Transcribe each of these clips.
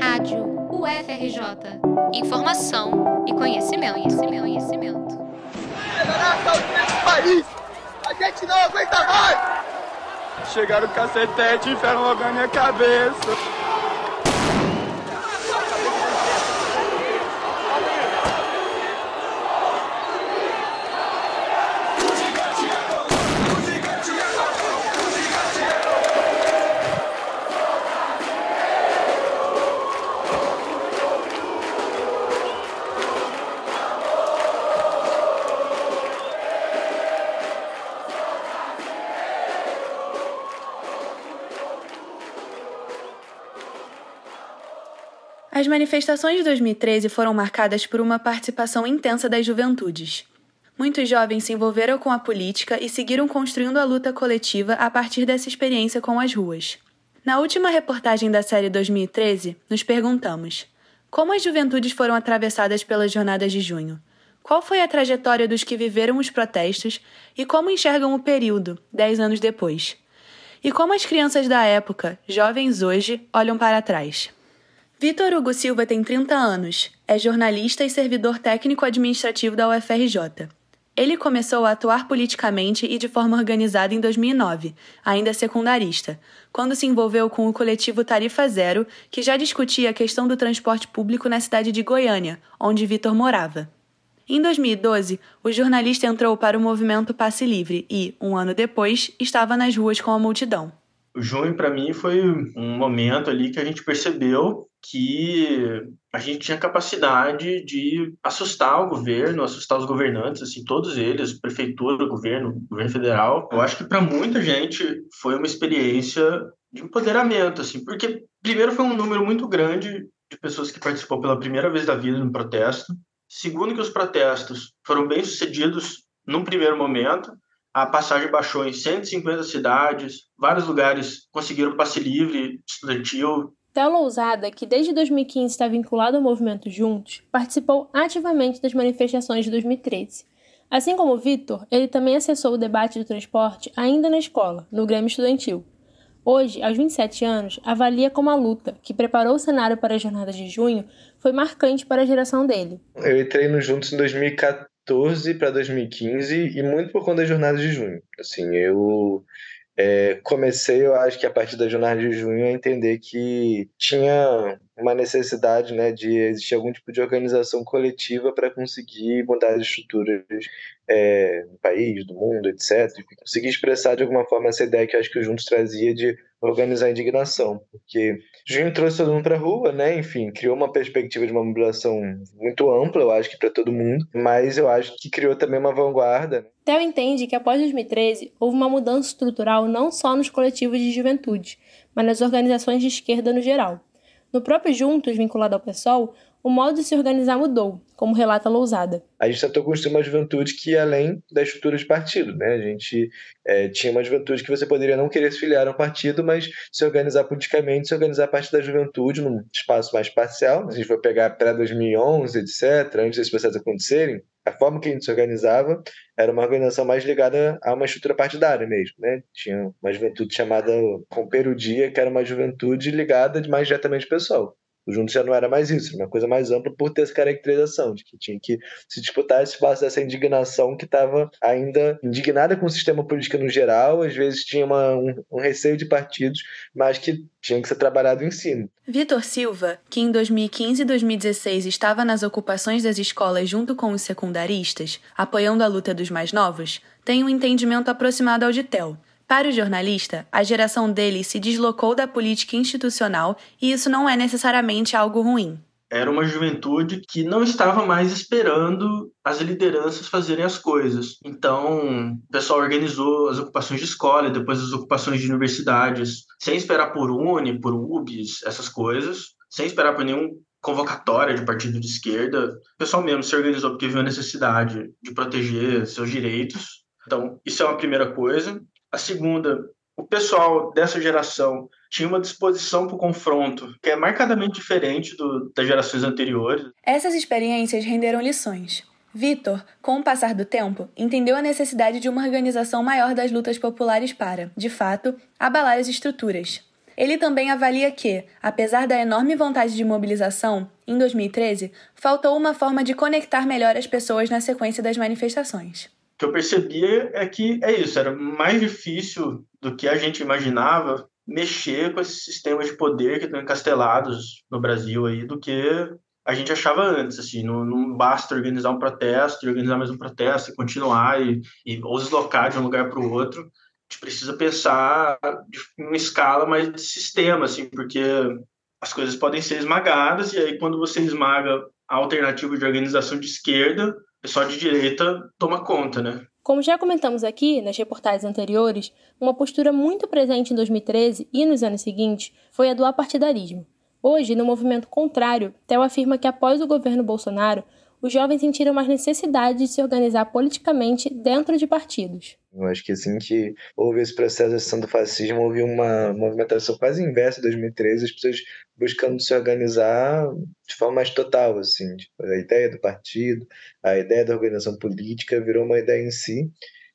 Rádio UFRJ. Informação e conhecimento, conhecimento, conhecimento. país! A gente não aguenta mais! Chegaram o cacetete e enfiaram logo na minha cabeça. As manifestações de 2013 foram marcadas por uma participação intensa das juventudes. Muitos jovens se envolveram com a política e seguiram construindo a luta coletiva a partir dessa experiência com as ruas. Na última reportagem da série 2013, nos perguntamos: como as juventudes foram atravessadas pelas jornadas de junho? Qual foi a trajetória dos que viveram os protestos e como enxergam o período, dez anos depois? E como as crianças da época, jovens hoje, olham para trás? Vitor Hugo Silva tem 30 anos, é jornalista e servidor técnico administrativo da UFRJ. Ele começou a atuar politicamente e de forma organizada em 2009, ainda secundarista, quando se envolveu com o coletivo Tarifa Zero, que já discutia a questão do transporte público na cidade de Goiânia, onde Vitor morava. Em 2012, o jornalista entrou para o movimento Passe Livre e, um ano depois, estava nas ruas com a multidão. Junho, para mim, foi um momento ali que a gente percebeu que a gente tinha capacidade de assustar o governo, assustar os governantes, assim, todos eles, prefeitura, governo, governo federal. Eu acho que para muita gente foi uma experiência de empoderamento, assim, porque primeiro foi um número muito grande de pessoas que participou pela primeira vez da vida no protesto. Segundo que os protestos foram bem sucedidos num primeiro momento, a passagem baixou em 150 cidades, vários lugares conseguiram passe livre estudantil, Theo Lousada, que desde 2015 está vinculado ao movimento Juntos, participou ativamente das manifestações de 2013. Assim como Vitor, ele também acessou o debate do transporte ainda na escola, no Grêmio Estudantil. Hoje, aos 27 anos, avalia como a luta, que preparou o cenário para as jornadas de junho, foi marcante para a geração dele. Eu entrei no Juntos em 2014 para 2015 e muito por conta das jornadas de junho. Assim, eu é, comecei, eu acho que a partir da jornada de junho, a entender que tinha uma necessidade né, de existir algum tipo de organização coletiva para conseguir mudar as estruturas é, do país, do mundo, etc. E conseguir expressar de alguma forma essa ideia que eu acho que o Juntos trazia de organizar a indignação, porque Junho trouxe todo mundo para a rua, né? Enfim, criou uma perspectiva de uma mobilização muito ampla, eu acho que para todo mundo, mas eu acho que criou também uma vanguarda. Theo entende que após 2013 houve uma mudança estrutural não só nos coletivos de juventude, mas nas organizações de esquerda no geral. No próprio Juntos, vinculado ao PSOL, o modo de se organizar mudou, como relata Lousada. A gente tentou construir uma juventude que ia além da estrutura de partido. Né? A gente é, tinha uma juventude que você poderia não querer se filiar a um partido, mas se organizar politicamente, se organizar a parte da juventude num espaço mais parcial. A gente foi pegar para 2011, etc., antes desses processos acontecerem, a forma que a gente se organizava era uma organização mais ligada a uma estrutura partidária mesmo, né? Tinha uma juventude chamada Romper o Dia, que era uma juventude ligada mais diretamente ao pessoal. O Juntos já não era mais isso, era uma coisa mais ampla por ter essa caracterização, de que tinha que se disputar esse espaço dessa indignação que estava ainda indignada com o sistema político no geral, às vezes tinha uma, um, um receio de partidos, mas que tinha que ser trabalhado em cima. Vitor Silva, que em 2015 e 2016 estava nas ocupações das escolas junto com os secundaristas, apoiando a luta dos mais novos, tem um entendimento aproximado ao de Tel para o jornalista, a geração dele se deslocou da política institucional e isso não é necessariamente algo ruim. Era uma juventude que não estava mais esperando as lideranças fazerem as coisas. Então, o pessoal organizou as ocupações de escola, depois as ocupações de universidades, sem esperar por Uni, por UBS, essas coisas, sem esperar por nenhum convocatória de partido de esquerda. O pessoal mesmo se organizou porque viu a necessidade de proteger seus direitos. Então, isso é uma primeira coisa. A segunda, o pessoal dessa geração tinha uma disposição para o confronto que é marcadamente diferente do, das gerações anteriores. Essas experiências renderam lições. Vitor, com o passar do tempo, entendeu a necessidade de uma organização maior das lutas populares para, de fato, abalar as estruturas. Ele também avalia que, apesar da enorme vontade de mobilização, em 2013, faltou uma forma de conectar melhor as pessoas na sequência das manifestações. Que eu percebi é que é isso, era mais difícil do que a gente imaginava mexer com esses sistemas de poder que estão encastelados no Brasil aí do que a gente achava antes, assim, não, não basta organizar um protesto, organizar mais um protesto e continuar e, e ou deslocar de um lugar para o outro gente precisa pensar em uma escala mais de sistema, assim, porque as coisas podem ser esmagadas, e aí quando você esmaga a alternativa de organização de esquerda, pessoal de direita toma conta, né? Como já comentamos aqui nas reportagens anteriores, uma postura muito presente em 2013 e nos anos seguintes foi a do apartidarismo. Hoje, no movimento contrário, Theo afirma que após o governo Bolsonaro, os jovens sentiram mais necessidade de se organizar politicamente dentro de partidos. Eu acho que assim que houve esse processo de do fascismo, houve uma movimentação quase inversa em 2013, as pessoas buscando se organizar de forma mais total, assim, tipo, a ideia do partido, a ideia da organização política virou uma ideia em si.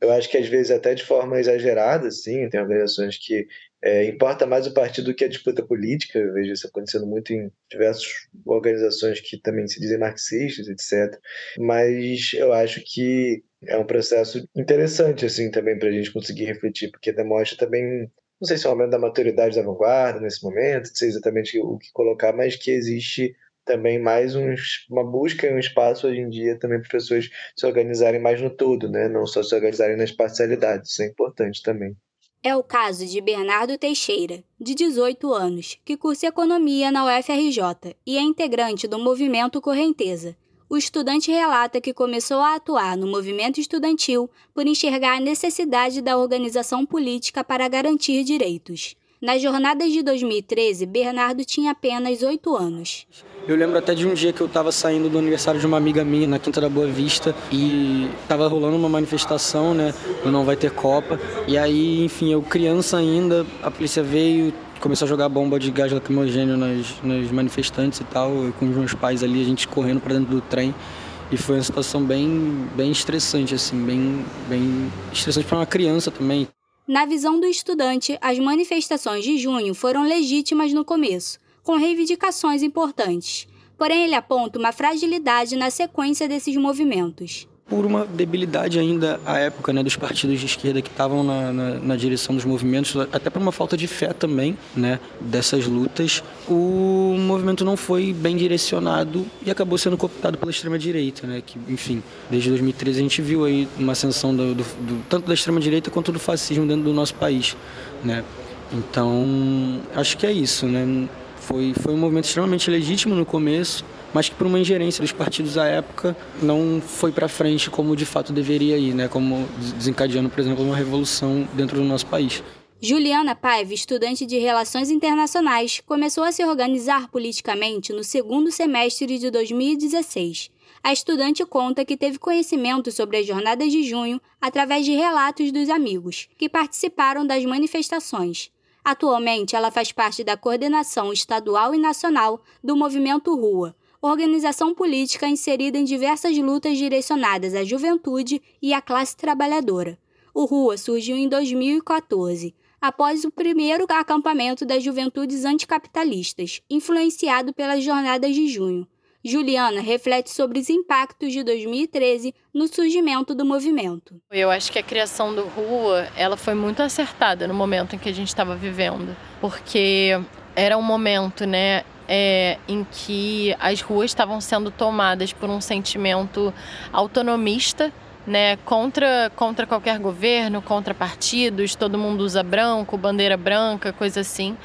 Eu acho que às vezes até de forma exagerada, assim, tem organizações que é, importa mais o partido do que a disputa política. Eu vejo isso acontecendo muito em diversas organizações que também se dizem marxistas, etc. Mas eu acho que é um processo interessante assim também para a gente conseguir refletir, porque demonstra também não sei se é um aumento da maturidade da vanguarda nesse momento, não sei exatamente o que colocar, mas que existe também mais um, uma busca e um espaço hoje em dia também para pessoas se organizarem mais no todo, né? não só se organizarem nas parcialidades, isso é importante também. É o caso de Bernardo Teixeira, de 18 anos, que cursa economia na UFRJ e é integrante do movimento Correnteza. O estudante relata que começou a atuar no movimento estudantil por enxergar a necessidade da organização política para garantir direitos. Nas jornadas de 2013, Bernardo tinha apenas 8 anos. Eu lembro até de um dia que eu estava saindo do aniversário de uma amiga minha na Quinta da Boa Vista e estava rolando uma manifestação, né, Não Vai Ter Copa. E aí, enfim, eu criança ainda, a polícia veio, começou a jogar bomba de gás lacrimogêneo nas, nas manifestantes e tal, eu com os meus pais ali, a gente correndo para dentro do trem. E foi uma situação bem, bem estressante, assim, bem, bem estressante para uma criança também. Na visão do estudante, as manifestações de junho foram legítimas no começo, com reivindicações importantes. Porém, ele aponta uma fragilidade na sequência desses movimentos por uma debilidade ainda à época né, dos partidos de esquerda que estavam na, na, na, direção dos movimentos, até por uma falta de fé também né, dessas lutas, o movimento não foi bem direcionado e acabou sendo cooptado pela extrema-direita, né, que, enfim, desde 2013 a gente viu aí uma ascensão do, do, do, tanto da extrema-direita quanto do fascismo dentro do nosso país. Né. Então, acho que é isso. Né. Foi, foi um movimento extremamente legítimo no começo, mas que por uma ingerência dos partidos à época não foi para frente como de fato deveria ir, né? como desencadeando, por exemplo, uma revolução dentro do nosso país. Juliana Paiva, estudante de Relações Internacionais, começou a se organizar politicamente no segundo semestre de 2016. A estudante conta que teve conhecimento sobre as jornadas de junho através de relatos dos amigos, que participaram das manifestações. Atualmente, ela faz parte da coordenação estadual e nacional do Movimento Rua, organização política inserida em diversas lutas direcionadas à juventude e à classe trabalhadora. O Rua surgiu em 2014, após o primeiro acampamento das juventudes anticapitalistas, influenciado pelas jornadas de junho. Juliana reflete sobre os impactos de 2013 no surgimento do movimento. Eu acho que a criação do Rua, ela foi muito acertada no momento em que a gente estava vivendo, porque era um momento, né, é, em que as ruas estavam sendo tomadas por um sentimento autonomista, né, contra, contra qualquer governo, contra partidos, todo mundo usa branco, bandeira branca, coisa assim.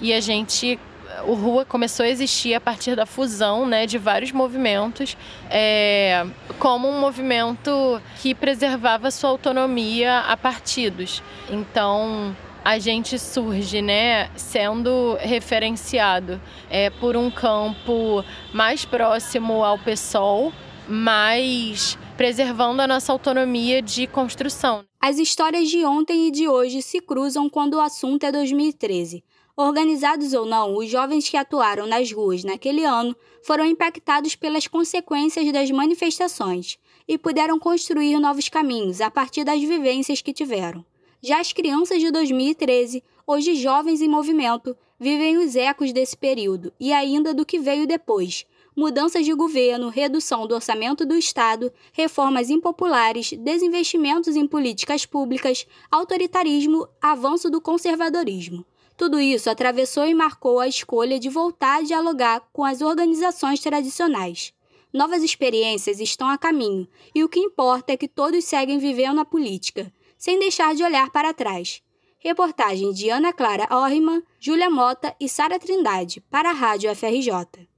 E a gente o Rua começou a existir a partir da fusão né, de vários movimentos, é, como um movimento que preservava sua autonomia a partidos. Então, a gente surge, né, sendo referenciado é, por um campo mais próximo ao PSOL, mas preservando a nossa autonomia de construção. As histórias de ontem e de hoje se cruzam quando o assunto é 2013. Organizados ou não, os jovens que atuaram nas ruas naquele ano foram impactados pelas consequências das manifestações e puderam construir novos caminhos a partir das vivências que tiveram. Já as crianças de 2013, hoje jovens em movimento, vivem os ecos desse período e ainda do que veio depois. Mudanças de governo, redução do orçamento do Estado, reformas impopulares, desinvestimentos em políticas públicas, autoritarismo, avanço do conservadorismo. Tudo isso atravessou e marcou a escolha de voltar a dialogar com as organizações tradicionais. Novas experiências estão a caminho e o que importa é que todos seguem vivendo a política, sem deixar de olhar para trás. Reportagem de Ana Clara Orriman, Júlia Mota e Sara Trindade, para a Rádio FRJ.